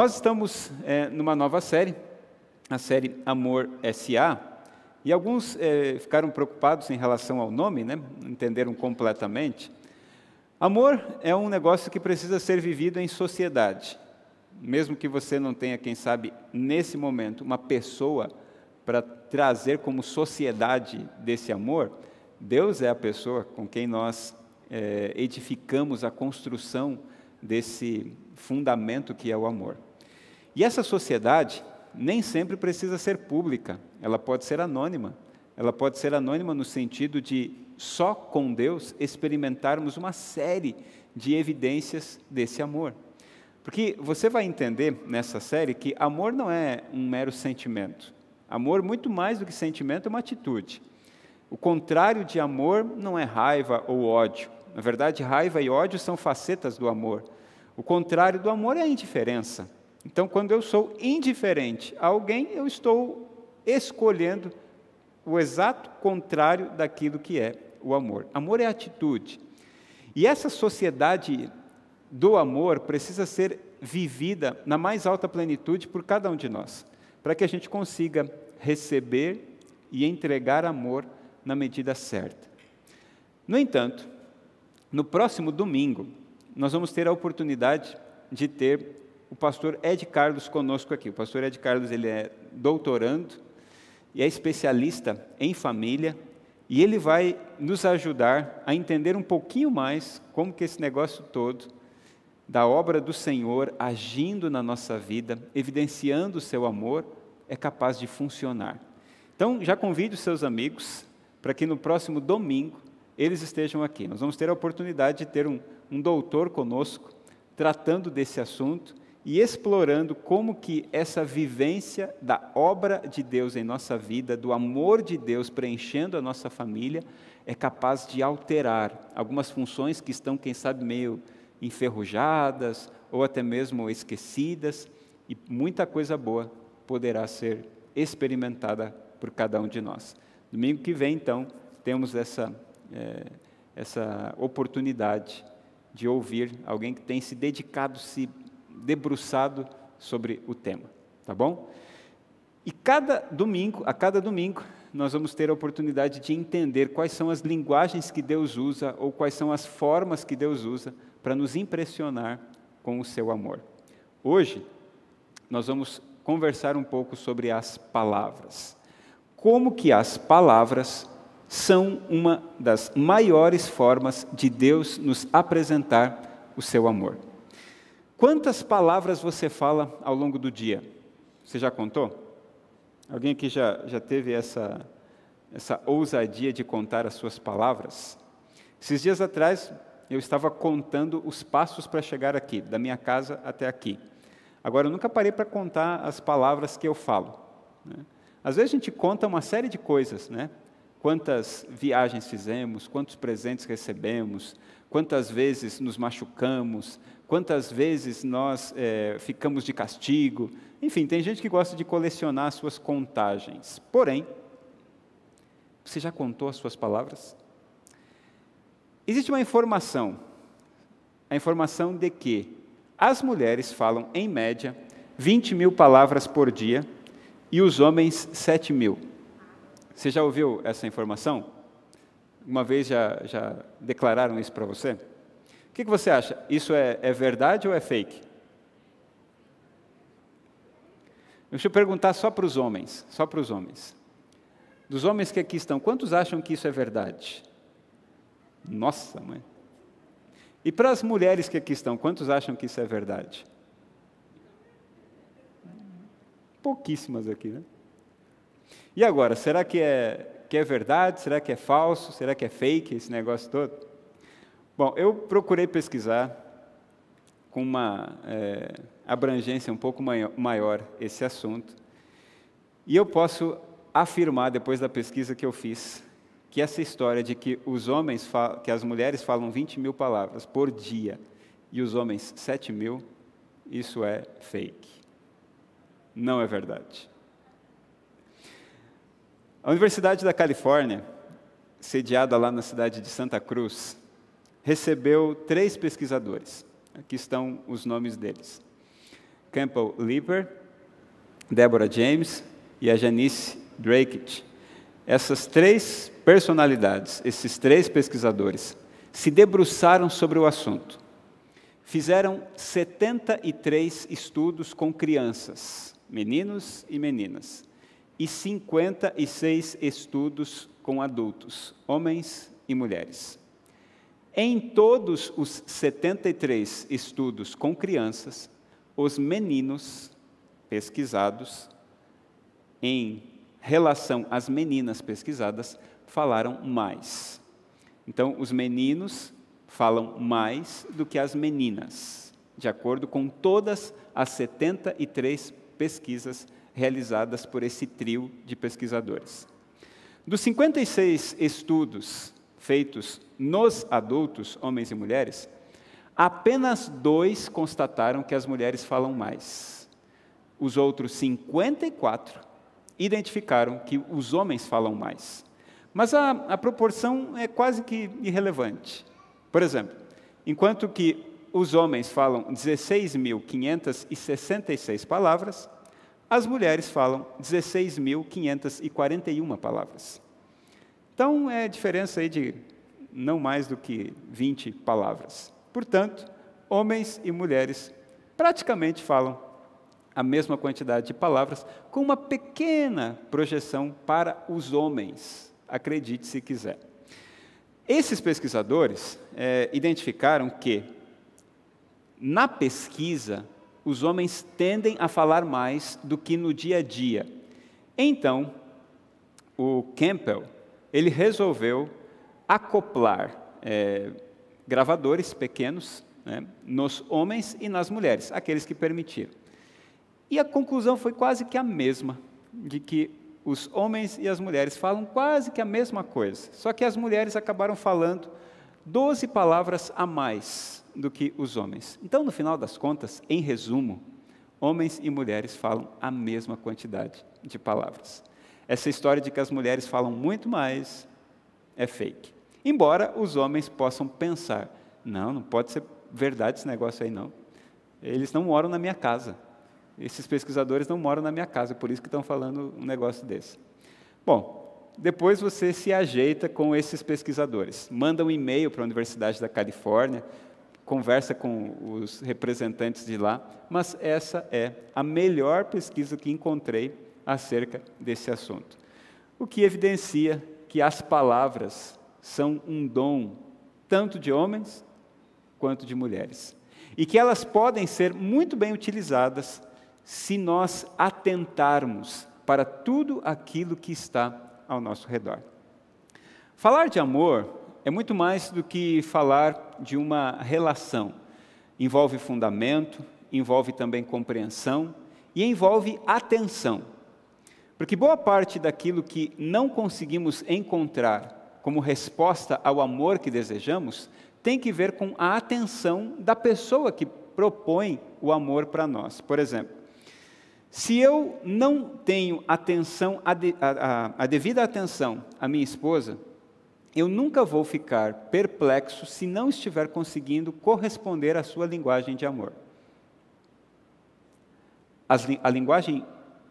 Nós estamos é, numa nova série, a série Amor S.A., e alguns é, ficaram preocupados em relação ao nome, né? entenderam completamente. Amor é um negócio que precisa ser vivido em sociedade. Mesmo que você não tenha, quem sabe, nesse momento, uma pessoa para trazer como sociedade desse amor, Deus é a pessoa com quem nós é, edificamos a construção desse fundamento que é o amor. E essa sociedade nem sempre precisa ser pública, ela pode ser anônima. Ela pode ser anônima no sentido de só com Deus experimentarmos uma série de evidências desse amor. Porque você vai entender nessa série que amor não é um mero sentimento. Amor, muito mais do que sentimento, é uma atitude. O contrário de amor não é raiva ou ódio. Na verdade, raiva e ódio são facetas do amor. O contrário do amor é a indiferença. Então, quando eu sou indiferente a alguém, eu estou escolhendo o exato contrário daquilo que é o amor. Amor é atitude. E essa sociedade do amor precisa ser vivida na mais alta plenitude por cada um de nós, para que a gente consiga receber e entregar amor na medida certa. No entanto, no próximo domingo, nós vamos ter a oportunidade de ter o pastor Ed Carlos conosco aqui. O pastor Ed Carlos ele é doutorando e é especialista em família e ele vai nos ajudar a entender um pouquinho mais como que esse negócio todo da obra do Senhor agindo na nossa vida, evidenciando o seu amor, é capaz de funcionar. Então, já convide os seus amigos para que no próximo domingo eles estejam aqui. Nós vamos ter a oportunidade de ter um, um doutor conosco tratando desse assunto e explorando como que essa vivência da obra de Deus em nossa vida, do amor de Deus preenchendo a nossa família, é capaz de alterar algumas funções que estão, quem sabe, meio enferrujadas ou até mesmo esquecidas, e muita coisa boa poderá ser experimentada por cada um de nós. Domingo que vem, então, temos essa, é, essa oportunidade de ouvir alguém que tem se dedicado, se debruçado sobre o tema, tá bom? E cada domingo, a cada domingo, nós vamos ter a oportunidade de entender quais são as linguagens que Deus usa ou quais são as formas que Deus usa para nos impressionar com o seu amor. Hoje, nós vamos conversar um pouco sobre as palavras. Como que as palavras são uma das maiores formas de Deus nos apresentar o seu amor. Quantas palavras você fala ao longo do dia? Você já contou? Alguém aqui já, já teve essa, essa ousadia de contar as suas palavras? Esses dias atrás, eu estava contando os passos para chegar aqui, da minha casa até aqui. Agora, eu nunca parei para contar as palavras que eu falo. Né? Às vezes a gente conta uma série de coisas, né? Quantas viagens fizemos, quantos presentes recebemos, quantas vezes nos machucamos, quantas vezes nós é, ficamos de castigo. Enfim, tem gente que gosta de colecionar as suas contagens. Porém, você já contou as suas palavras? Existe uma informação, a informação de que as mulheres falam, em média, 20 mil palavras por dia e os homens 7 mil. Você já ouviu essa informação? Uma vez já, já declararam isso para você? O que, que você acha? Isso é, é verdade ou é fake? Deixa eu perguntar só para os homens, só para os homens. Dos homens que aqui estão, quantos acham que isso é verdade? Nossa, mãe. E para as mulheres que aqui estão, quantos acham que isso é verdade? Pouquíssimas aqui, né? E agora, será que é, que é verdade? Será que é falso? Será que é fake esse negócio todo? Bom, eu procurei pesquisar com uma é, abrangência um pouco maior esse assunto, e eu posso afirmar, depois da pesquisa que eu fiz, que essa história de que os homens, que as mulheres falam 20 mil palavras por dia e os homens 7 mil, isso é fake. Não é verdade. A Universidade da Califórnia, sediada lá na cidade de Santa Cruz, recebeu três pesquisadores. Aqui estão os nomes deles. Campbell Lieber, Deborah James e a Janice Drake. Essas três personalidades, esses três pesquisadores, se debruçaram sobre o assunto. Fizeram 73 estudos com crianças, meninos e meninas, e 56 estudos com adultos, homens e mulheres. Em todos os 73 estudos com crianças, os meninos pesquisados, em relação às meninas pesquisadas, falaram mais. Então, os meninos falam mais do que as meninas, de acordo com todas as 73 pesquisas realizadas por esse trio de pesquisadores. Dos 56 estudos feitos nos adultos, homens e mulheres, apenas dois constataram que as mulheres falam mais. Os outros 54 identificaram que os homens falam mais. Mas a, a proporção é quase que irrelevante. Por exemplo, enquanto que os homens falam 16.566 palavras, as mulheres falam 16.541 palavras. Então, é diferença aí de não mais do que 20 palavras. Portanto, homens e mulheres praticamente falam a mesma quantidade de palavras, com uma pequena projeção para os homens, acredite se quiser. Esses pesquisadores é, identificaram que, na pesquisa, os homens tendem a falar mais do que no dia a dia. Então, o Campbell, ele resolveu acoplar é, gravadores pequenos né, nos homens e nas mulheres, aqueles que permitiram. E a conclusão foi quase que a mesma, de que os homens e as mulheres falam quase que a mesma coisa, só que as mulheres acabaram falando 12 palavras a mais do que os homens. Então, no final das contas, em resumo, homens e mulheres falam a mesma quantidade de palavras. Essa história de que as mulheres falam muito mais é fake. Embora os homens possam pensar: não, não pode ser verdade esse negócio aí, não. Eles não moram na minha casa. Esses pesquisadores não moram na minha casa, por isso que estão falando um negócio desse. Bom, depois você se ajeita com esses pesquisadores. Manda um e-mail para a Universidade da Califórnia, conversa com os representantes de lá, mas essa é a melhor pesquisa que encontrei acerca desse assunto. O que evidencia que as palavras são um dom tanto de homens quanto de mulheres. E que elas podem ser muito bem utilizadas se nós atentarmos para tudo aquilo que está ao nosso redor. Falar de amor é muito mais do que falar de uma relação. Envolve fundamento, envolve também compreensão e envolve atenção. Porque boa parte daquilo que não conseguimos encontrar como resposta ao amor que desejamos tem que ver com a atenção da pessoa que propõe o amor para nós. Por exemplo, se eu não tenho atenção, a, a, a devida atenção à minha esposa, eu nunca vou ficar perplexo se não estiver conseguindo corresponder à sua linguagem de amor. As, a linguagem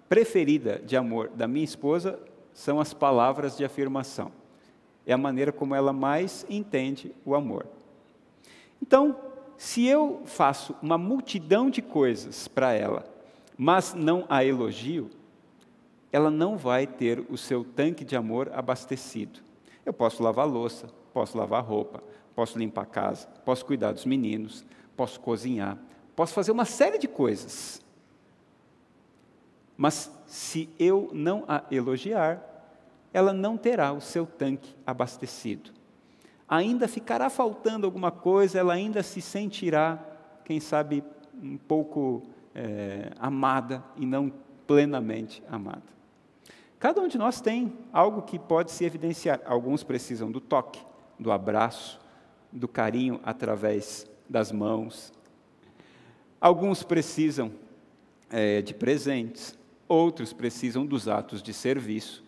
preferida de amor da minha esposa são as palavras de afirmação. É a maneira como ela mais entende o amor. Então, se eu faço uma multidão de coisas para ela, mas não a elogio, ela não vai ter o seu tanque de amor abastecido. Eu posso lavar louça, posso lavar roupa, posso limpar a casa, posso cuidar dos meninos, posso cozinhar, posso fazer uma série de coisas. Mas se eu não a elogiar, ela não terá o seu tanque abastecido. Ainda ficará faltando alguma coisa, ela ainda se sentirá, quem sabe, um pouco é, amada e não plenamente amada. Cada um de nós tem algo que pode se evidenciar. Alguns precisam do toque, do abraço, do carinho através das mãos. Alguns precisam é, de presentes, outros precisam dos atos de serviço,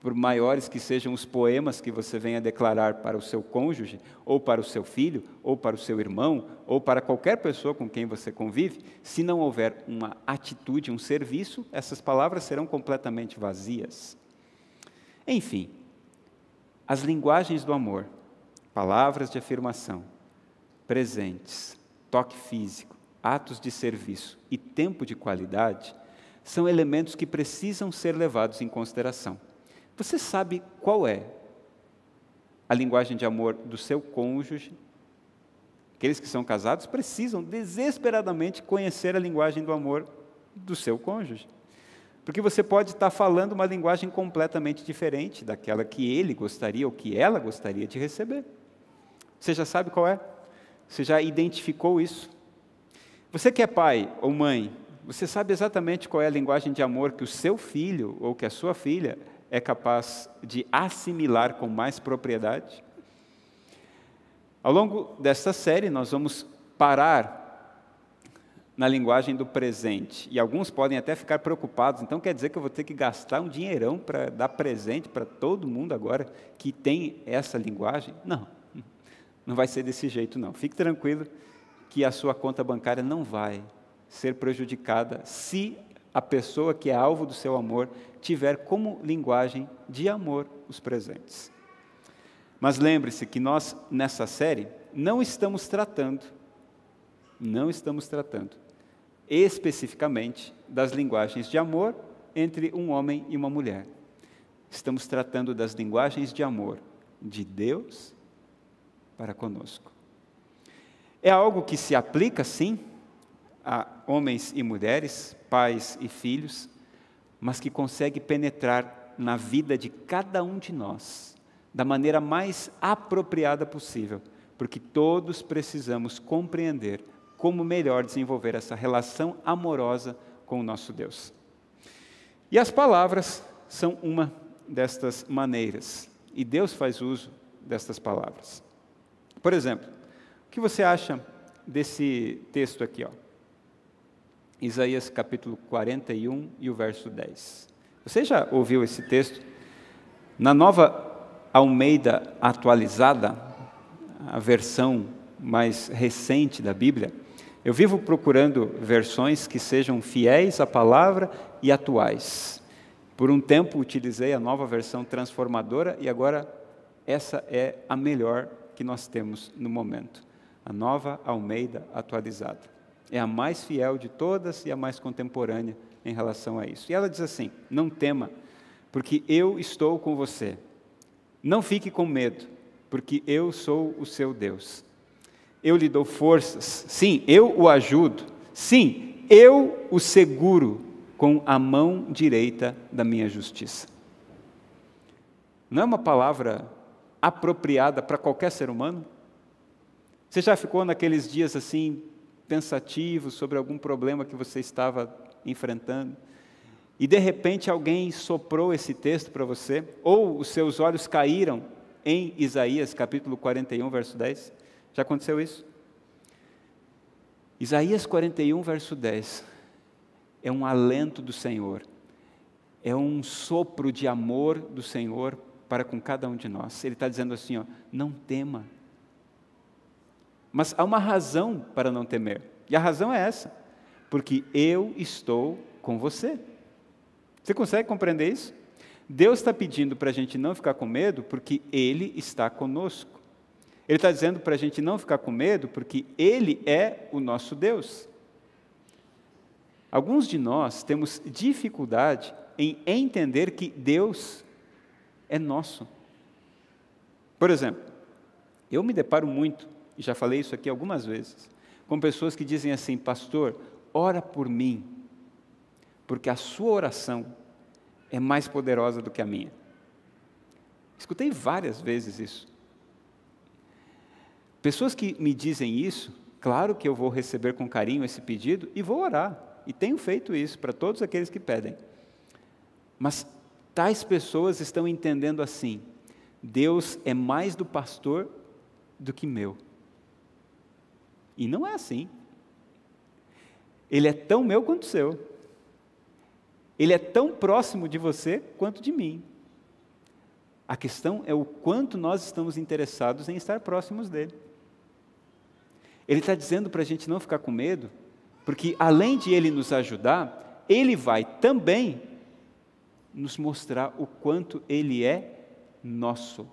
por maiores que sejam os poemas que você venha declarar para o seu cônjuge, ou para o seu filho, ou para o seu irmão, ou para qualquer pessoa com quem você convive, se não houver uma atitude, um serviço, essas palavras serão completamente vazias. Enfim, as linguagens do amor, palavras de afirmação, presentes, toque físico, atos de serviço e tempo de qualidade são elementos que precisam ser levados em consideração. Você sabe qual é a linguagem de amor do seu cônjuge? Aqueles que são casados precisam desesperadamente conhecer a linguagem do amor do seu cônjuge. Porque você pode estar falando uma linguagem completamente diferente daquela que ele gostaria ou que ela gostaria de receber. Você já sabe qual é? Você já identificou isso? Você que é pai ou mãe, você sabe exatamente qual é a linguagem de amor que o seu filho ou que a sua filha é capaz de assimilar com mais propriedade? Ao longo desta série, nós vamos parar na linguagem do presente. E alguns podem até ficar preocupados, então quer dizer que eu vou ter que gastar um dinheirão para dar presente para todo mundo agora que tem essa linguagem? Não, não vai ser desse jeito, não. Fique tranquilo que a sua conta bancária não vai ser prejudicada se a pessoa que é alvo do seu amor tiver como linguagem de amor os presentes. Mas lembre-se que nós, nessa série, não estamos tratando, não estamos tratando especificamente das linguagens de amor entre um homem e uma mulher. Estamos tratando das linguagens de amor de Deus para conosco. É algo que se aplica, sim, a homens e mulheres, pais e filhos, mas que consegue penetrar na vida de cada um de nós da maneira mais apropriada possível, porque todos precisamos compreender como melhor desenvolver essa relação amorosa com o nosso Deus. E as palavras são uma destas maneiras, e Deus faz uso destas palavras. Por exemplo, o que você acha desse texto aqui, ó? Isaías capítulo 41 e o verso 10. Você já ouviu esse texto? Na nova Almeida atualizada, a versão mais recente da Bíblia, eu vivo procurando versões que sejam fiéis à palavra e atuais. Por um tempo utilizei a nova versão transformadora e agora essa é a melhor que nós temos no momento. A nova Almeida atualizada. É a mais fiel de todas e a mais contemporânea em relação a isso. E ela diz assim: Não tema, porque eu estou com você. Não fique com medo, porque eu sou o seu Deus. Eu lhe dou forças, sim, eu o ajudo, sim, eu o seguro com a mão direita da minha justiça. Não é uma palavra apropriada para qualquer ser humano? Você já ficou naqueles dias assim, pensativo sobre algum problema que você estava enfrentando, e de repente alguém soprou esse texto para você, ou os seus olhos caíram em Isaías capítulo 41, verso 10. Já aconteceu isso? Isaías 41, verso 10 é um alento do Senhor, é um sopro de amor do Senhor para com cada um de nós. Ele está dizendo assim: ó, não tema, mas há uma razão para não temer. E a razão é essa: porque eu estou com você. Você consegue compreender isso? Deus está pedindo para a gente não ficar com medo porque Ele está conosco. Ele está dizendo para a gente não ficar com medo porque Ele é o nosso Deus. Alguns de nós temos dificuldade em entender que Deus é nosso. Por exemplo, eu me deparo muito e já falei isso aqui algumas vezes, com pessoas que dizem assim: Pastor, ora por mim, porque a sua oração é mais poderosa do que a minha. Escutei várias vezes isso. Pessoas que me dizem isso, claro que eu vou receber com carinho esse pedido e vou orar, e tenho feito isso para todos aqueles que pedem. Mas tais pessoas estão entendendo assim: Deus é mais do pastor do que meu. E não é assim. Ele é tão meu quanto seu. Ele é tão próximo de você quanto de mim. A questão é o quanto nós estamos interessados em estar próximos dele. Ele está dizendo para a gente não ficar com medo, porque além de ele nos ajudar, ele vai também nos mostrar o quanto ele é nosso.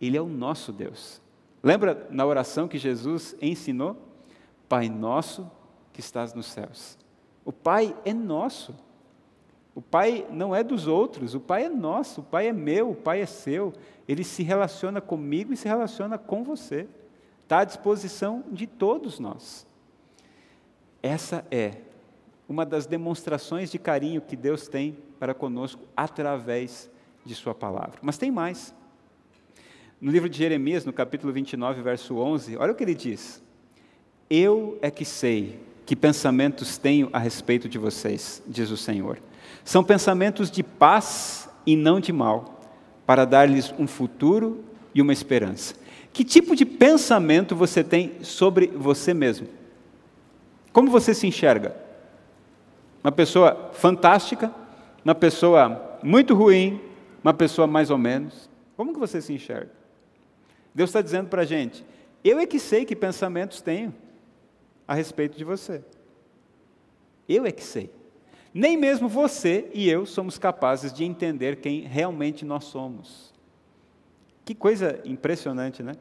Ele é o nosso Deus. Lembra na oração que Jesus ensinou? Pai nosso que estás nos céus. O Pai é nosso. O Pai não é dos outros, o Pai é nosso, o Pai é meu, o Pai é seu. Ele se relaciona comigo e se relaciona com você. Está à disposição de todos nós. Essa é uma das demonstrações de carinho que Deus tem para conosco através de Sua palavra. Mas tem mais. No livro de Jeremias, no capítulo 29, verso 11, olha o que ele diz: Eu é que sei que pensamentos tenho a respeito de vocês, diz o Senhor. São pensamentos de paz e não de mal, para dar-lhes um futuro e uma esperança. Que tipo de pensamento você tem sobre você mesmo? Como você se enxerga? Uma pessoa fantástica? Uma pessoa muito ruim? Uma pessoa mais ou menos? Como que você se enxerga? Deus está dizendo para a gente: eu é que sei que pensamentos tenho a respeito de você. Eu é que sei. Nem mesmo você e eu somos capazes de entender quem realmente nós somos. Que coisa impressionante, né?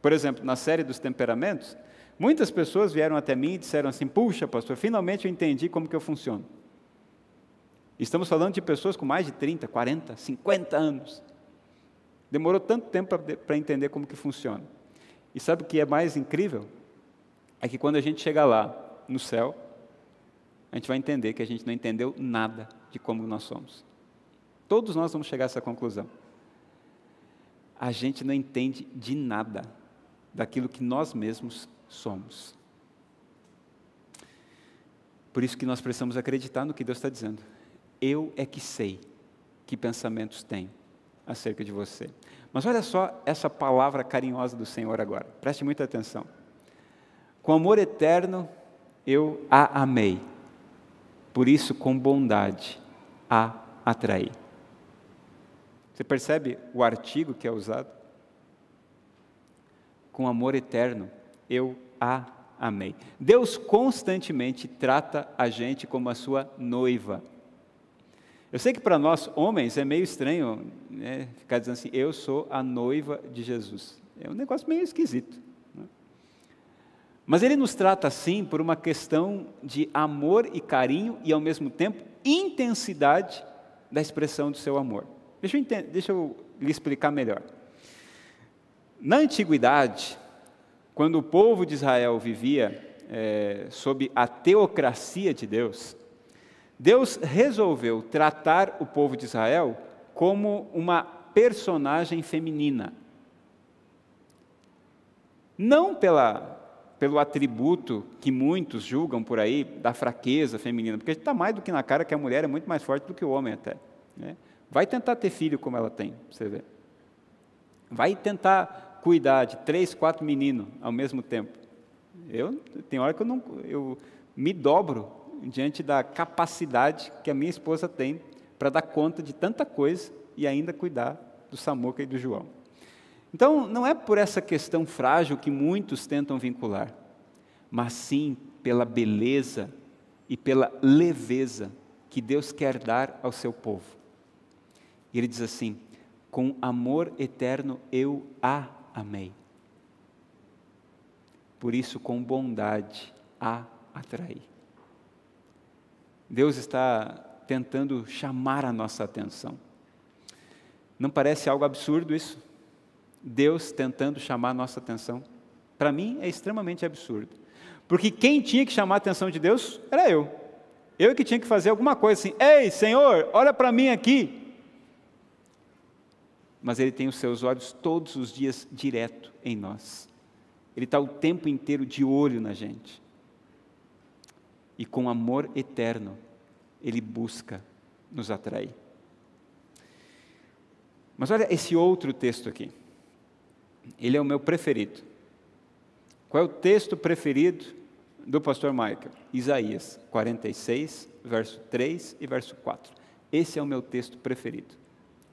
Por exemplo, na série dos temperamentos, muitas pessoas vieram até mim e disseram assim: Puxa, pastor, finalmente eu entendi como que eu funciono. Estamos falando de pessoas com mais de 30, 40, 50 anos. Demorou tanto tempo para entender como que funciona. E sabe o que é mais incrível? É que quando a gente chegar lá, no céu, a gente vai entender que a gente não entendeu nada de como nós somos. Todos nós vamos chegar a essa conclusão. A gente não entende de nada daquilo que nós mesmos somos. Por isso que nós precisamos acreditar no que Deus está dizendo. Eu é que sei que pensamentos tenho acerca de você. Mas olha só essa palavra carinhosa do Senhor agora. Preste muita atenção. Com amor eterno eu a amei. Por isso, com bondade a atraí. Você percebe o artigo que é usado? Com amor eterno eu a amei. Deus constantemente trata a gente como a sua noiva. Eu sei que para nós, homens, é meio estranho né, ficar dizendo assim, eu sou a noiva de Jesus. É um negócio meio esquisito. Né? Mas ele nos trata assim por uma questão de amor e carinho e, ao mesmo tempo, intensidade da expressão do seu amor. Deixa eu, deixa eu lhe explicar melhor. Na antiguidade, quando o povo de Israel vivia é, sob a teocracia de Deus, Deus resolveu tratar o povo de Israel como uma personagem feminina. Não pela, pelo atributo que muitos julgam por aí da fraqueza feminina, porque está mais do que na cara que a mulher é muito mais forte do que o homem até. Né? Vai tentar ter filho como ela tem, você vê. Vai tentar cuidar de três, quatro meninos ao mesmo tempo. Eu tem hora que eu não, eu me dobro diante da capacidade que a minha esposa tem para dar conta de tanta coisa e ainda cuidar do Samuca e do João. Então, não é por essa questão frágil que muitos tentam vincular, mas sim pela beleza e pela leveza que Deus quer dar ao seu povo. E ele diz assim: com amor eterno eu a amei. Por isso, com bondade a atraí. Deus está tentando chamar a nossa atenção. Não parece algo absurdo isso? Deus tentando chamar a nossa atenção? Para mim é extremamente absurdo. Porque quem tinha que chamar a atenção de Deus era eu. Eu que tinha que fazer alguma coisa assim: ei, Senhor, olha para mim aqui. Mas Ele tem os seus olhos todos os dias direto em nós. Ele está o tempo inteiro de olho na gente e com amor eterno, Ele busca nos atrair. Mas olha esse outro texto aqui. Ele é o meu preferido. Qual é o texto preferido do pastor Michael? Isaías 46, verso 3 e verso 4. Esse é o meu texto preferido.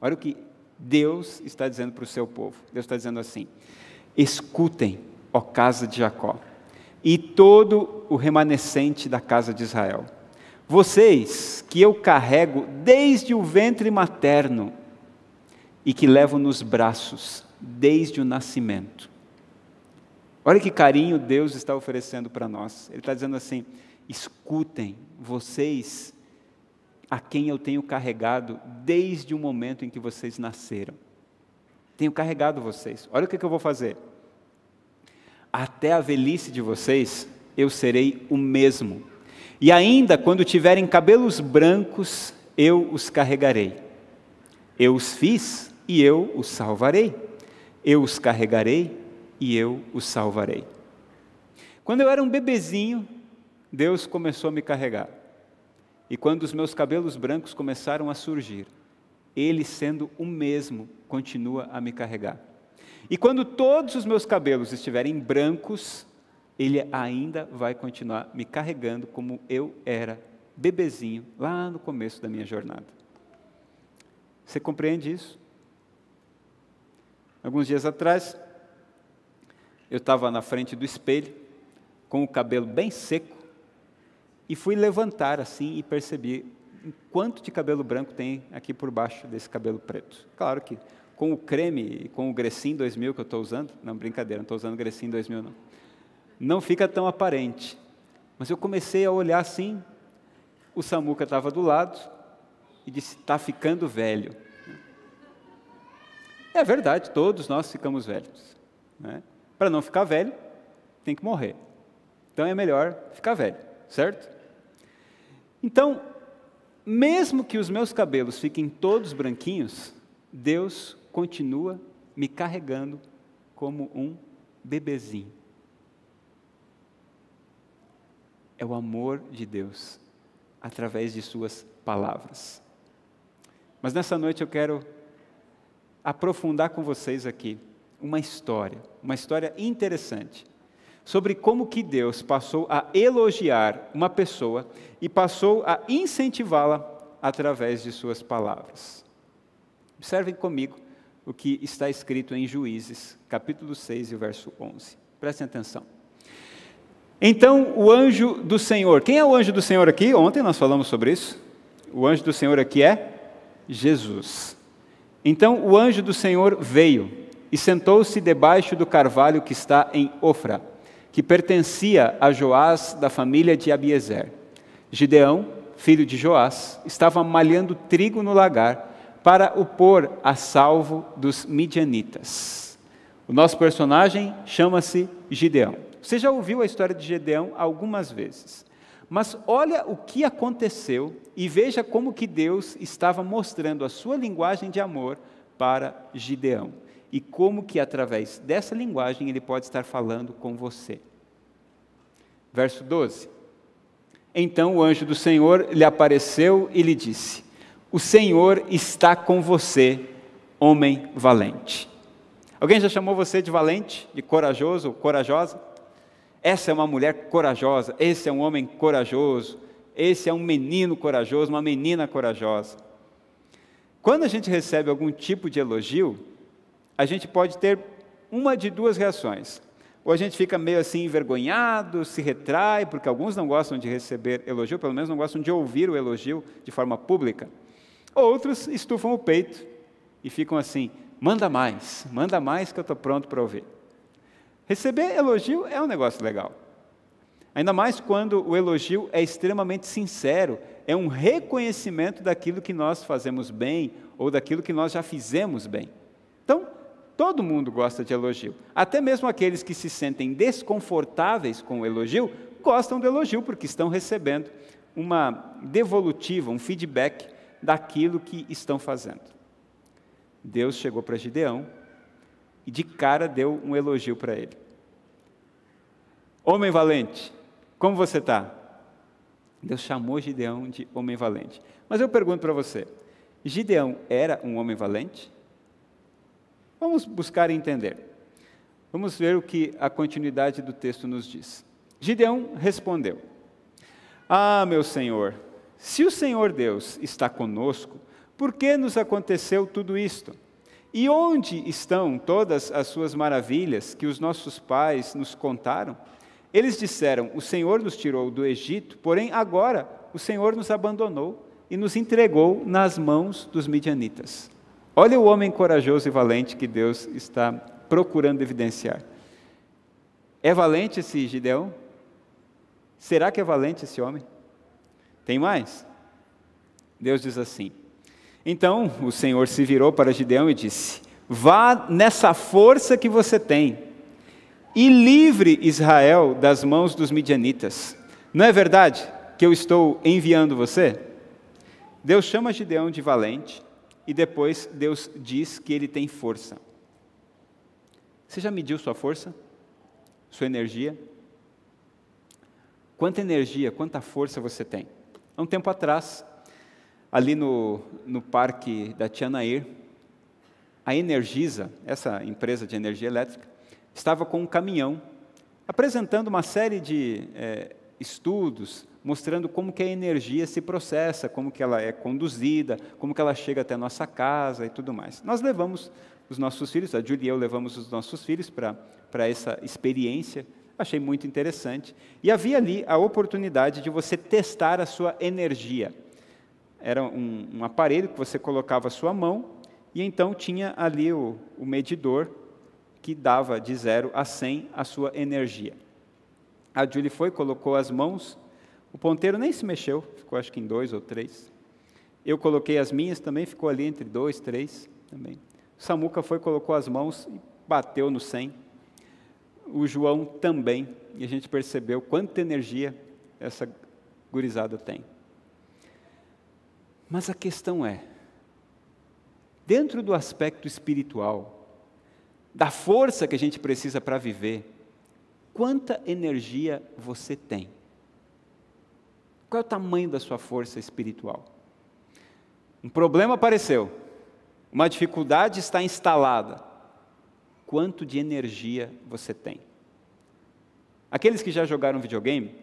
Olha o que Deus está dizendo para o seu povo: Deus está dizendo assim: escutem, ó casa de Jacó, e todo o remanescente da casa de Israel. Vocês que eu carrego desde o ventre materno e que levo nos braços desde o nascimento. Olha que carinho Deus está oferecendo para nós. Ele está dizendo assim: escutem, vocês a quem eu tenho carregado desde o momento em que vocês nasceram. Tenho carregado vocês. Olha o que, que eu vou fazer. Até a velhice de vocês, eu serei o mesmo. E ainda quando tiverem cabelos brancos, eu os carregarei. Eu os fiz e eu os salvarei. Eu os carregarei e eu os salvarei. Quando eu era um bebezinho, Deus começou a me carregar. E quando os meus cabelos brancos começaram a surgir, Ele, sendo o mesmo, continua a me carregar. E quando todos os meus cabelos estiverem brancos, Ele ainda vai continuar me carregando como eu era bebezinho lá no começo da minha jornada. Você compreende isso? Alguns dias atrás, eu estava na frente do espelho, com o cabelo bem seco, e fui levantar assim e percebi quanto de cabelo branco tem aqui por baixo desse cabelo preto. Claro que com o creme com o Grecin 2000 que eu estou usando, não, brincadeira, não estou usando Grecin 2000 não, não fica tão aparente. Mas eu comecei a olhar assim, o Samuca estava do lado e disse, está ficando velho. É verdade, todos nós ficamos velhos. Né? Para não ficar velho, tem que morrer. Então é melhor ficar velho, certo? Então, mesmo que os meus cabelos fiquem todos branquinhos, Deus continua me carregando como um bebezinho. É o amor de Deus através de Suas palavras. Mas nessa noite eu quero aprofundar com vocês aqui uma história, uma história interessante sobre como que Deus passou a elogiar uma pessoa e passou a incentivá-la através de suas palavras. Observem comigo o que está escrito em Juízes, capítulo 6 e verso 11. Prestem atenção. Então o anjo do Senhor, quem é o anjo do Senhor aqui? Ontem nós falamos sobre isso. O anjo do Senhor aqui é Jesus. Então o anjo do Senhor veio e sentou-se debaixo do carvalho que está em Ofra que pertencia a Joás da família de Abiezer. Gideão, filho de Joás, estava malhando trigo no lagar para o pôr a salvo dos midianitas. O nosso personagem chama-se Gideão. Você já ouviu a história de Gideão algumas vezes. Mas olha o que aconteceu e veja como que Deus estava mostrando a sua linguagem de amor para Gideão e como que através dessa linguagem ele pode estar falando com você. Verso 12. Então o anjo do Senhor lhe apareceu e lhe disse: O Senhor está com você, homem valente. Alguém já chamou você de valente, de corajoso, corajosa? Essa é uma mulher corajosa, esse é um homem corajoso, esse é um menino corajoso, uma menina corajosa. Quando a gente recebe algum tipo de elogio, a gente pode ter uma de duas reações. Ou a gente fica meio assim envergonhado, se retrai, porque alguns não gostam de receber elogio, pelo menos não gostam de ouvir o elogio de forma pública. Outros estufam o peito e ficam assim: manda mais, manda mais que eu estou pronto para ouvir. Receber elogio é um negócio legal. Ainda mais quando o elogio é extremamente sincero, é um reconhecimento daquilo que nós fazemos bem ou daquilo que nós já fizemos bem. Então, Todo mundo gosta de elogio. Até mesmo aqueles que se sentem desconfortáveis com o elogio, gostam do elogio, porque estão recebendo uma devolutiva, um feedback daquilo que estão fazendo. Deus chegou para Gideão e de cara deu um elogio para ele. Homem valente, como você está? Deus chamou Gideão de homem valente. Mas eu pergunto para você: Gideão era um homem valente? Vamos buscar entender. Vamos ver o que a continuidade do texto nos diz. Gideão respondeu: Ah, meu Senhor, se o Senhor Deus está conosco, por que nos aconteceu tudo isto? E onde estão todas as suas maravilhas que os nossos pais nos contaram? Eles disseram: O Senhor nos tirou do Egito, porém agora o Senhor nos abandonou e nos entregou nas mãos dos midianitas. Olha o homem corajoso e valente que Deus está procurando evidenciar. É valente esse Gideão? Será que é valente esse homem? Tem mais? Deus diz assim: Então o Senhor se virou para Gideão e disse: Vá nessa força que você tem e livre Israel das mãos dos midianitas. Não é verdade que eu estou enviando você? Deus chama Gideão de valente e depois Deus diz que ele tem força. Você já mediu sua força? Sua energia? Quanta energia, quanta força você tem? Há um tempo atrás, ali no, no parque da Tianair, a Energisa, essa empresa de energia elétrica, estava com um caminhão apresentando uma série de é, estudos mostrando como que a energia se processa, como que ela é conduzida, como que ela chega até a nossa casa e tudo mais. Nós levamos os nossos filhos, a Julia e eu levamos os nossos filhos para essa experiência, achei muito interessante. E havia ali a oportunidade de você testar a sua energia. Era um, um aparelho que você colocava a sua mão e então tinha ali o, o medidor que dava de 0 a 100 a sua energia. A Julie foi, colocou as mãos o ponteiro nem se mexeu, ficou acho que em dois ou três. Eu coloquei as minhas também, ficou ali entre dois, três também. O Samuca foi, colocou as mãos e bateu no 100. O João também, e a gente percebeu quanta energia essa gurizada tem. Mas a questão é, dentro do aspecto espiritual, da força que a gente precisa para viver, quanta energia você tem? Qual é o tamanho da sua força espiritual? Um problema apareceu, uma dificuldade está instalada. Quanto de energia você tem? Aqueles que já jogaram videogame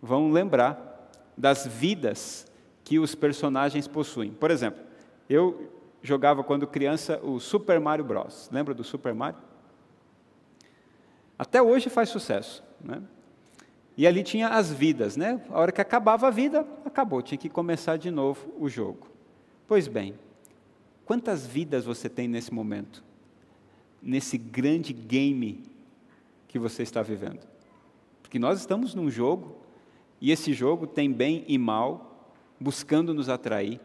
vão lembrar das vidas que os personagens possuem. Por exemplo, eu jogava quando criança o Super Mario Bros. Lembra do Super Mario? Até hoje faz sucesso. Né? E ali tinha as vidas, né? A hora que acabava a vida, acabou, tinha que começar de novo o jogo. Pois bem, quantas vidas você tem nesse momento? Nesse grande game que você está vivendo? Porque nós estamos num jogo, e esse jogo tem bem e mal, buscando nos atrair.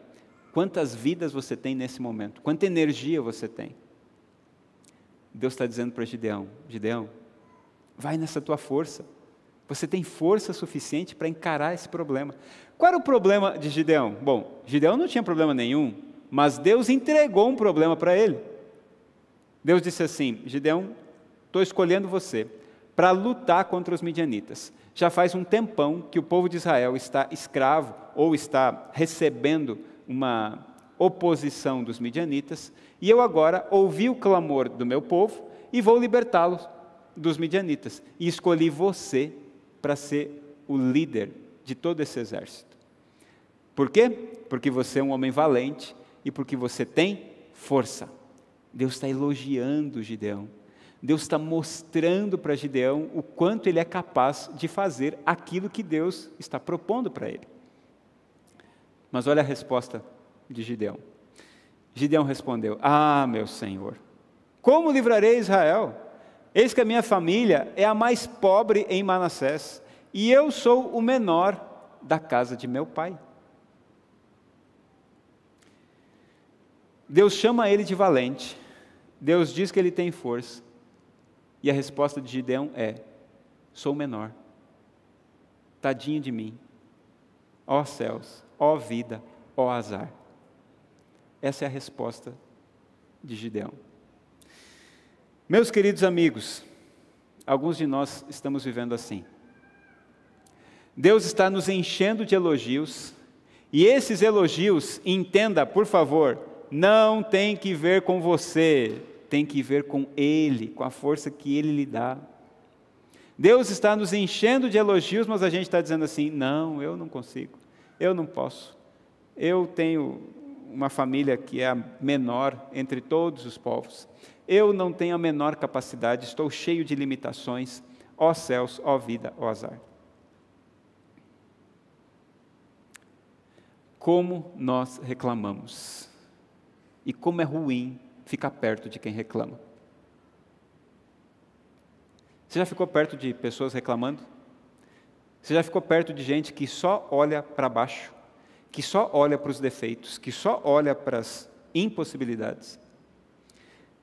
Quantas vidas você tem nesse momento? Quanta energia você tem? Deus está dizendo para Gideão: Gideão, vai nessa tua força. Você tem força suficiente para encarar esse problema. Qual era o problema de Gideão? Bom, Gideão não tinha problema nenhum, mas Deus entregou um problema para ele. Deus disse assim: Gideão, estou escolhendo você para lutar contra os midianitas. Já faz um tempão que o povo de Israel está escravo ou está recebendo uma oposição dos midianitas, e eu agora ouvi o clamor do meu povo e vou libertá-los dos midianitas. E escolhi você para ser o líder de todo esse exército. Por quê? Porque você é um homem valente e porque você tem força. Deus está elogiando Gideão. Deus está mostrando para Gideão o quanto ele é capaz de fazer aquilo que Deus está propondo para ele. Mas olha a resposta de Gideão. Gideão respondeu: Ah, meu Senhor, como livrarei Israel? Eis que a minha família é a mais pobre em Manassés, e eu sou o menor da casa de meu pai. Deus chama ele de valente, Deus diz que ele tem força, e a resposta de Gideão é: sou menor, tadinho de mim, ó céus, ó vida, ó azar. Essa é a resposta de Gideão. Meus queridos amigos, alguns de nós estamos vivendo assim. Deus está nos enchendo de elogios, e esses elogios, entenda, por favor, não tem que ver com você, tem que ver com Ele, com a força que Ele lhe dá. Deus está nos enchendo de elogios, mas a gente está dizendo assim: não, eu não consigo, eu não posso, eu tenho uma família que é a menor entre todos os povos. Eu não tenho a menor capacidade, estou cheio de limitações. Ó céus, ó vida, ó azar. Como nós reclamamos. E como é ruim ficar perto de quem reclama. Você já ficou perto de pessoas reclamando? Você já ficou perto de gente que só olha para baixo, que só olha para os defeitos, que só olha para as impossibilidades?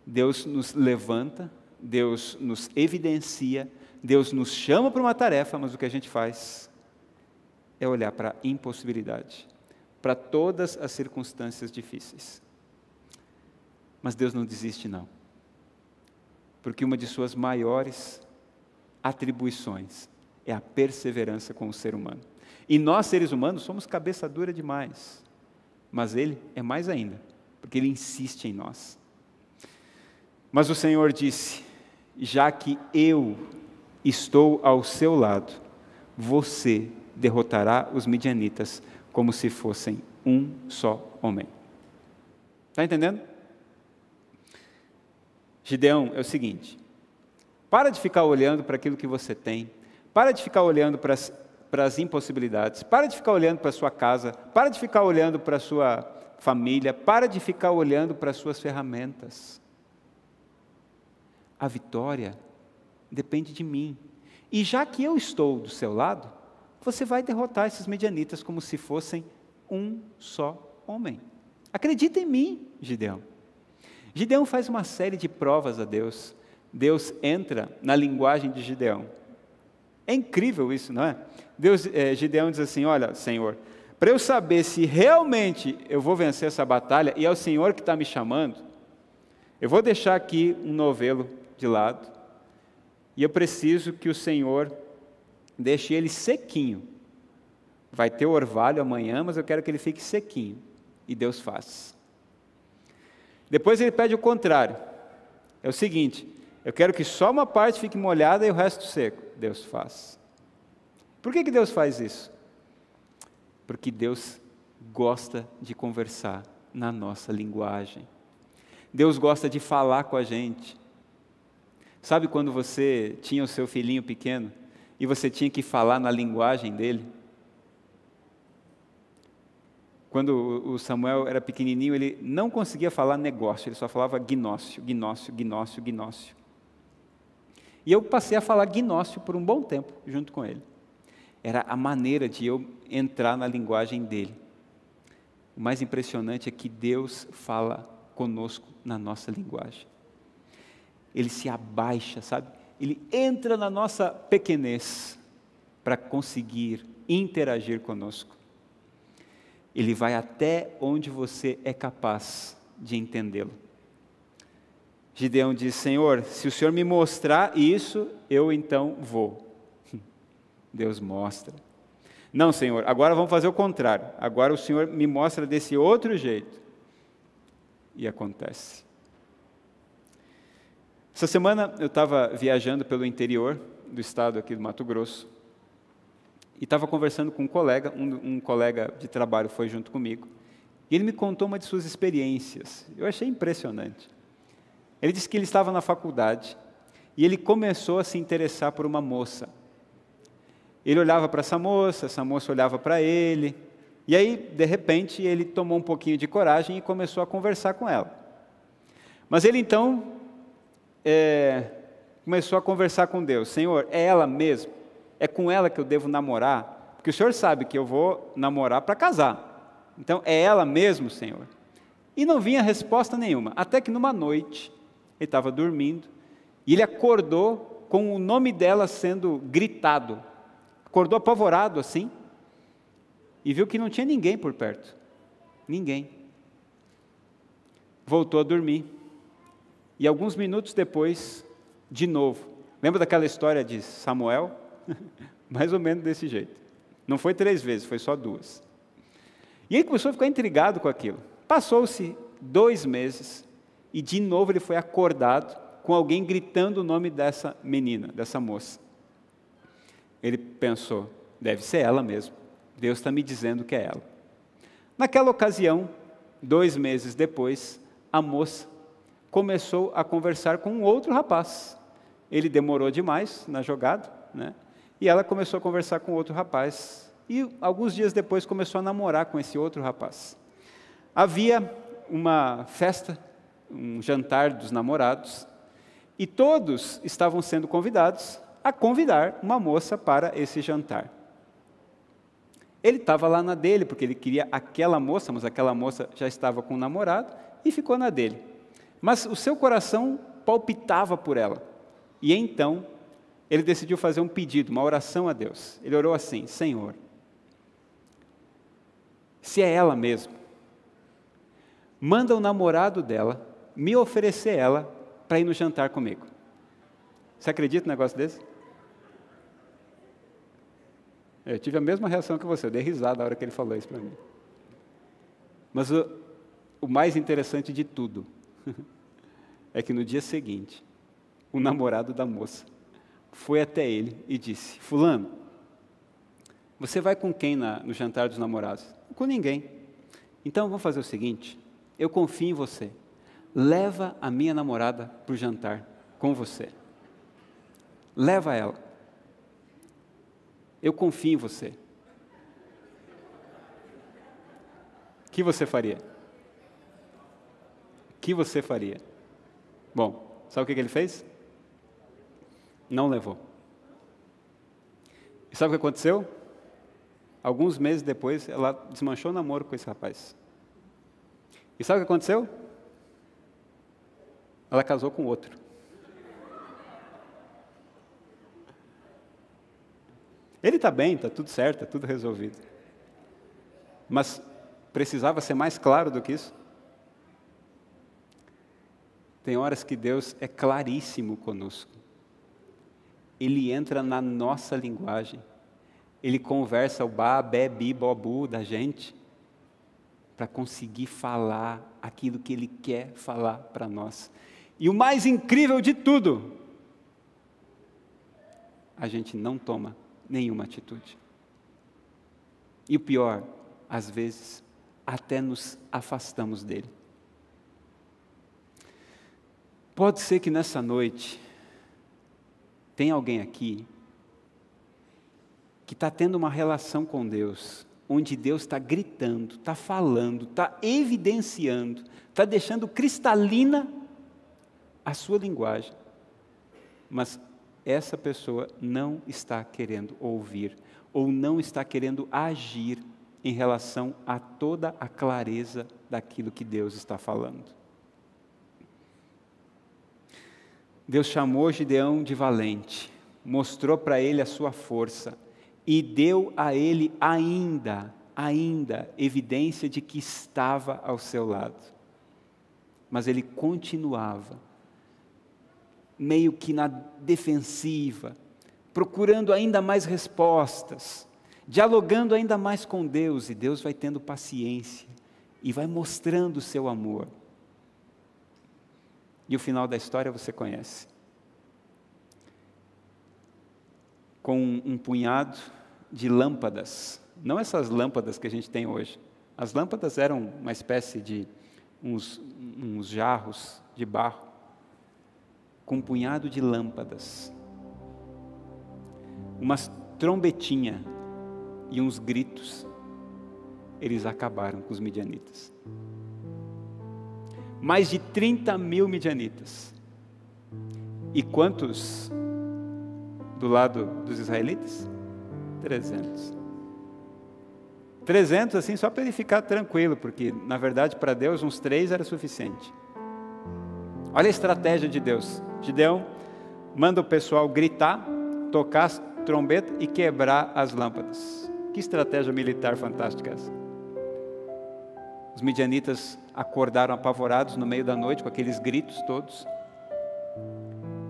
Deus nos levanta, Deus nos evidencia, Deus nos chama para uma tarefa, mas o que a gente faz é olhar para a impossibilidade, para todas as circunstâncias difíceis. Mas Deus não desiste, não. Porque uma de suas maiores atribuições é a perseverança com o ser humano. E nós, seres humanos, somos cabeça dura demais. Mas Ele é mais ainda, porque Ele insiste em nós. Mas o Senhor disse: já que eu estou ao seu lado, você derrotará os midianitas como se fossem um só homem. Está entendendo? Gideão é o seguinte: para de ficar olhando para aquilo que você tem, para de ficar olhando para as, para as impossibilidades, para de ficar olhando para a sua casa, para de ficar olhando para a sua família, para de ficar olhando para as suas ferramentas. A vitória depende de mim. E já que eu estou do seu lado, você vai derrotar esses medianitas como se fossem um só homem. Acredita em mim, Gideão. Gideão faz uma série de provas a Deus. Deus entra na linguagem de Gideão. É incrível isso, não é? Deus, é, Gideão diz assim: Olha, Senhor, para eu saber se realmente eu vou vencer essa batalha, e é o Senhor que está me chamando, eu vou deixar aqui um novelo de lado, e eu preciso que o Senhor deixe ele sequinho. Vai ter orvalho amanhã, mas eu quero que ele fique sequinho. E Deus faz. Depois ele pede o contrário. É o seguinte: eu quero que só uma parte fique molhada e o resto seco. Deus faz. Por que, que Deus faz isso? Porque Deus gosta de conversar na nossa linguagem. Deus gosta de falar com a gente. Sabe quando você tinha o seu filhinho pequeno e você tinha que falar na linguagem dele? Quando o Samuel era pequenininho, ele não conseguia falar negócio, ele só falava gnócio, gnócio, gnócio, gnócio. E eu passei a falar gnócio por um bom tempo junto com ele. Era a maneira de eu entrar na linguagem dele. O mais impressionante é que Deus fala conosco na nossa linguagem. Ele se abaixa, sabe? Ele entra na nossa pequenez para conseguir interagir conosco ele vai até onde você é capaz de entendê-lo. Gideão diz: Senhor, se o Senhor me mostrar isso, eu então vou. Deus mostra. Não, Senhor, agora vamos fazer o contrário. Agora o Senhor me mostra desse outro jeito. E acontece. Essa semana eu estava viajando pelo interior do estado aqui do Mato Grosso e estava conversando com um colega, um, um, colega de trabalho foi junto comigo, e ele me contou uma de suas experiências. Eu achei impressionante. Ele disse que ele estava na faculdade e ele começou a se interessar por uma moça. Ele olhava para essa moça, essa moça olhava para ele, e aí, de repente, ele tomou um pouquinho de coragem e começou a conversar com ela. Mas ele então é, começou a conversar com Deus: Senhor, é ela mesmo? É com ela que eu devo namorar? Porque o Senhor sabe que eu vou namorar para casar. Então, é ela mesmo, Senhor? E não vinha resposta nenhuma. Até que numa noite, ele estava dormindo, e ele acordou com o nome dela sendo gritado. Acordou apavorado assim, e viu que não tinha ninguém por perto. Ninguém. Voltou a dormir. E alguns minutos depois, de novo. Lembra daquela história de Samuel? Mais ou menos desse jeito. Não foi três vezes, foi só duas. E ele começou a ficar intrigado com aquilo. Passou-se dois meses e de novo ele foi acordado com alguém gritando o nome dessa menina, dessa moça. Ele pensou: deve ser ela mesmo. Deus está me dizendo que é ela. Naquela ocasião, dois meses depois, a moça começou a conversar com um outro rapaz. Ele demorou demais na jogada, né? E ela começou a conversar com outro rapaz. E alguns dias depois começou a namorar com esse outro rapaz. Havia uma festa, um jantar dos namorados, e todos estavam sendo convidados a convidar uma moça para esse jantar. Ele estava lá na dele, porque ele queria aquela moça, mas aquela moça já estava com o namorado e ficou na dele. Mas o seu coração palpitava por ela. E então, ele decidiu fazer um pedido, uma oração a Deus. Ele orou assim: Senhor, se é ela mesmo, manda o namorado dela me oferecer ela para ir no jantar comigo. Você acredita num negócio desse? Eu tive a mesma reação que você, eu dei risada na hora que ele falou isso para mim. Mas o, o mais interessante de tudo é que no dia seguinte, o namorado da moça foi até ele e disse: Fulano, você vai com quem na, no jantar dos namorados? Com ninguém. Então vamos fazer o seguinte: eu confio em você. Leva a minha namorada para o jantar com você. Leva ela. Eu confio em você. O que você faria? O que você faria? Bom, sabe o que ele fez? Não levou. E sabe o que aconteceu? Alguns meses depois, ela desmanchou o namoro com esse rapaz. E sabe o que aconteceu? Ela casou com outro. Ele está bem, está tudo certo, está tudo resolvido. Mas precisava ser mais claro do que isso? Tem horas que Deus é claríssimo conosco. Ele entra na nossa linguagem. Ele conversa o ba, be, bi, bobu da gente para conseguir falar aquilo que Ele quer falar para nós. E o mais incrível de tudo, a gente não toma nenhuma atitude. E o pior, às vezes, até nos afastamos dele. Pode ser que nessa noite tem alguém aqui que está tendo uma relação com Deus, onde Deus está gritando, está falando, está evidenciando, está deixando cristalina a sua linguagem, mas essa pessoa não está querendo ouvir ou não está querendo agir em relação a toda a clareza daquilo que Deus está falando. Deus chamou Gideão de valente, mostrou para ele a sua força e deu a ele ainda, ainda evidência de que estava ao seu lado. Mas ele continuava meio que na defensiva, procurando ainda mais respostas, dialogando ainda mais com Deus, e Deus vai tendo paciência e vai mostrando o seu amor. E o final da história você conhece. Com um punhado de lâmpadas, não essas lâmpadas que a gente tem hoje. As lâmpadas eram uma espécie de uns, uns jarros de barro com um punhado de lâmpadas, umas trombetinha e uns gritos, eles acabaram com os midianitas. Mais de 30 mil midianitas. E quantos do lado dos israelitas? 300. 300 assim, só para ele ficar tranquilo, porque na verdade para Deus uns três era suficiente. Olha a estratégia de Deus. Gideão manda o pessoal gritar, tocar trombeta e quebrar as lâmpadas. Que estratégia militar fantástica essa. Os midianitas acordaram apavorados no meio da noite com aqueles gritos todos.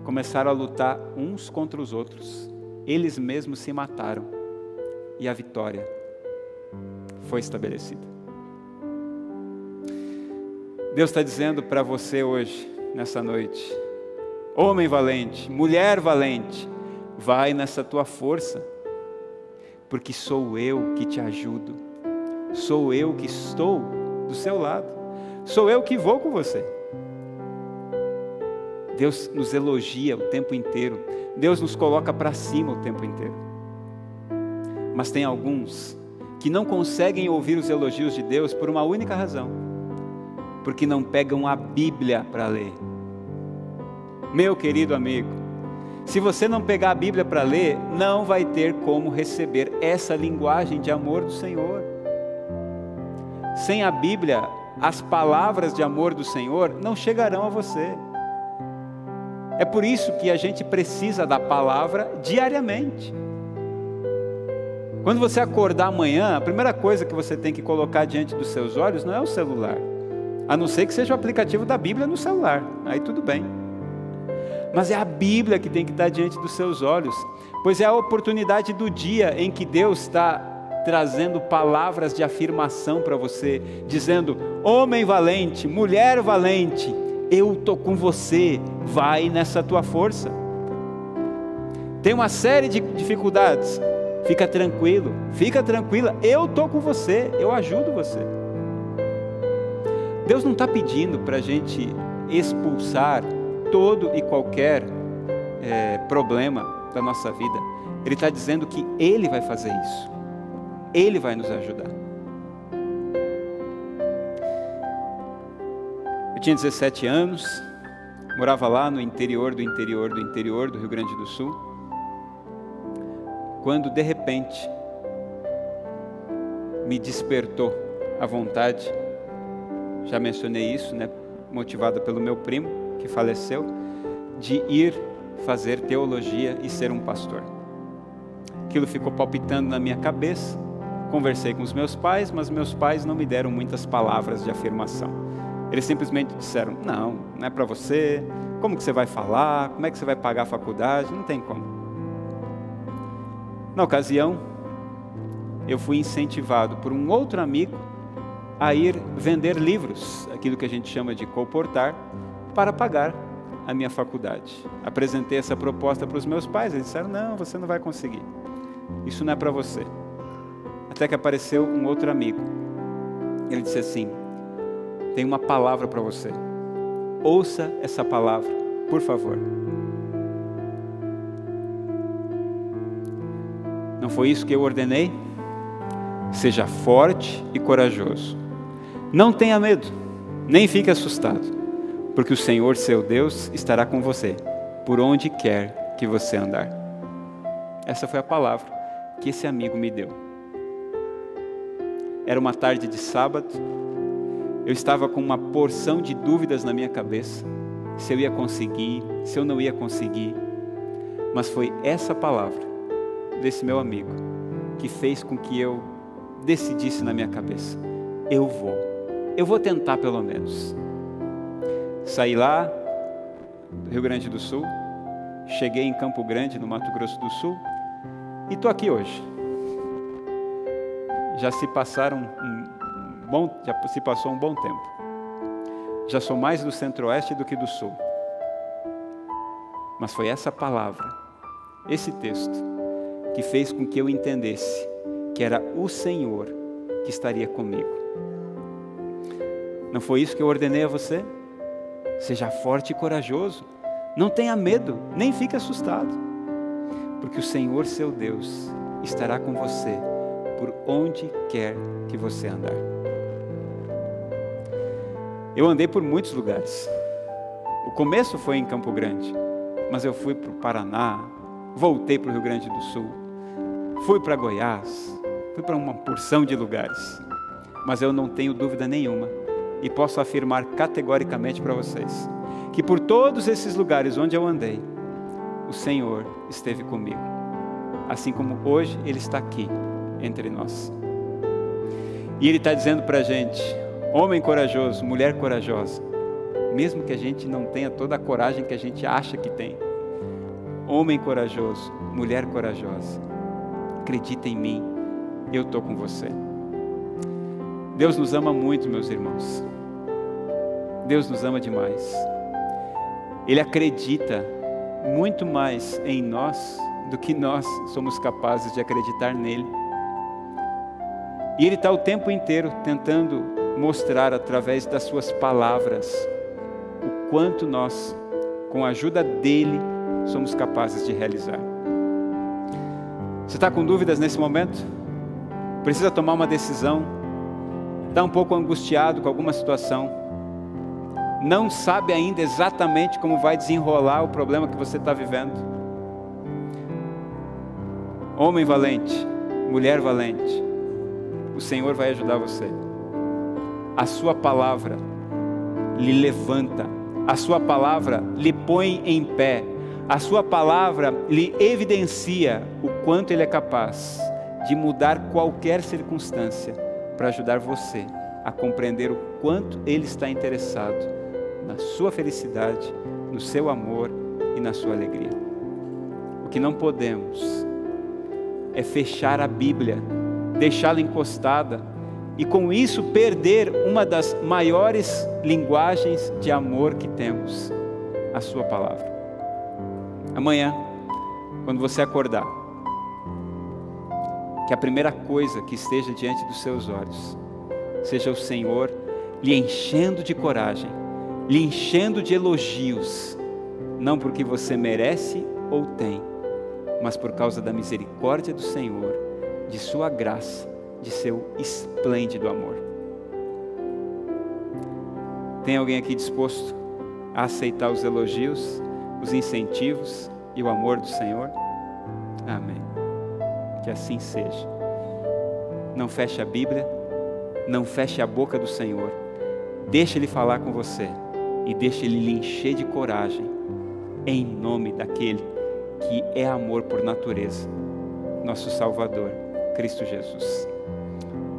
Começaram a lutar uns contra os outros. Eles mesmos se mataram. E a vitória foi estabelecida. Deus está dizendo para você hoje, nessa noite, Homem valente, mulher valente, vai nessa tua força, porque sou eu que te ajudo, sou eu que estou do seu lado. sou eu que vou com você. Deus nos elogia o tempo inteiro, Deus nos coloca para cima o tempo inteiro. Mas tem alguns que não conseguem ouvir os elogios de Deus por uma única razão: porque não pegam a Bíblia para ler. Meu querido amigo, se você não pegar a Bíblia para ler, não vai ter como receber essa linguagem de amor do Senhor. Sem a Bíblia, as palavras de amor do Senhor não chegarão a você. É por isso que a gente precisa da palavra diariamente. Quando você acordar amanhã, a primeira coisa que você tem que colocar diante dos seus olhos não é o celular, a não ser que seja o aplicativo da Bíblia no celular, aí tudo bem. Mas é a Bíblia que tem que estar diante dos seus olhos, pois é a oportunidade do dia em que Deus está trazendo palavras de afirmação para você, dizendo: homem valente, mulher valente, eu estou com você, vai nessa tua força. Tem uma série de dificuldades, fica tranquilo, fica tranquila, eu estou com você, eu ajudo você. Deus não está pedindo para a gente expulsar todo e qualquer é, problema da nossa vida, Ele está dizendo que Ele vai fazer isso, Ele vai nos ajudar. Eu tinha 17 anos, morava lá no interior do interior do interior do Rio Grande do Sul, quando de repente me despertou a vontade, já mencionei isso, né, motivada pelo meu primo que faleceu, de ir fazer teologia e ser um pastor. Aquilo ficou palpitando na minha cabeça. Conversei com os meus pais, mas meus pais não me deram muitas palavras de afirmação. Eles simplesmente disseram: não, não é para você. Como que você vai falar? Como é que você vai pagar a faculdade? Não tem como. Na ocasião, eu fui incentivado por um outro amigo a ir vender livros, aquilo que a gente chama de comportar, para pagar a minha faculdade. Apresentei essa proposta para os meus pais, eles disseram: não, você não vai conseguir. Isso não é para você. Até que apareceu um outro amigo. Ele disse assim: tem uma palavra para você. Ouça essa palavra, por favor. Não foi isso que eu ordenei? Seja forte e corajoso. Não tenha medo, nem fique assustado, porque o Senhor seu Deus estará com você, por onde quer que você andar. Essa foi a palavra que esse amigo me deu. Era uma tarde de sábado, eu estava com uma porção de dúvidas na minha cabeça, se eu ia conseguir, se eu não ia conseguir. Mas foi essa palavra desse meu amigo que fez com que eu decidisse na minha cabeça: eu vou, eu vou tentar pelo menos. Saí lá do Rio Grande do Sul, cheguei em Campo Grande, no Mato Grosso do Sul, e estou aqui hoje. Já se passaram um, bom, já se passou um bom tempo. Já sou mais do centro-oeste do que do sul. Mas foi essa palavra, esse texto, que fez com que eu entendesse que era o Senhor que estaria comigo. Não foi isso que eu ordenei a você? Seja forte e corajoso. Não tenha medo, nem fique assustado. Porque o Senhor seu Deus estará com você por onde quer que você andar. Eu andei por muitos lugares. O começo foi em Campo Grande, mas eu fui para o Paraná, voltei para o Rio Grande do Sul, fui para Goiás, fui para uma porção de lugares. Mas eu não tenho dúvida nenhuma e posso afirmar categoricamente para vocês que por todos esses lugares onde eu andei, o Senhor esteve comigo, assim como hoje Ele está aqui entre nós. E Ele está dizendo para a gente: Homem corajoso, mulher corajosa, mesmo que a gente não tenha toda a coragem que a gente acha que tem. Homem corajoso, mulher corajosa, acredita em mim, eu estou com você. Deus nos ama muito, meus irmãos. Deus nos ama demais. Ele acredita muito mais em nós do que nós somos capazes de acreditar nele. E Ele está o tempo inteiro tentando mostrar através das Suas palavras o quanto nós, com a ajuda dEle, somos capazes de realizar. Você está com dúvidas nesse momento? Precisa tomar uma decisão? Está um pouco angustiado com alguma situação? Não sabe ainda exatamente como vai desenrolar o problema que você está vivendo? Homem valente, mulher valente, o Senhor vai ajudar você. A Sua palavra lhe levanta, a Sua palavra lhe põe em pé, a Sua palavra lhe evidencia o quanto Ele é capaz de mudar qualquer circunstância para ajudar você a compreender o quanto Ele está interessado na sua felicidade, no seu amor e na sua alegria. O que não podemos é fechar a Bíblia, deixá-la encostada e com isso perder uma das maiores linguagens de amor que temos, a Sua palavra. Amanhã, quando você acordar, que a primeira coisa que esteja diante dos seus olhos seja o Senhor lhe enchendo de coragem, lhe enchendo de elogios, não porque você merece ou tem, mas por causa da misericórdia do Senhor, de Sua graça, de seu esplêndido amor. Tem alguém aqui disposto a aceitar os elogios? os incentivos e o amor do Senhor? Amém. Que assim seja. Não feche a Bíblia, não feche a boca do Senhor. Deixe Ele falar com você e deixe Ele lhe encher de coragem, em nome daquele que é amor por natureza, nosso Salvador, Cristo Jesus.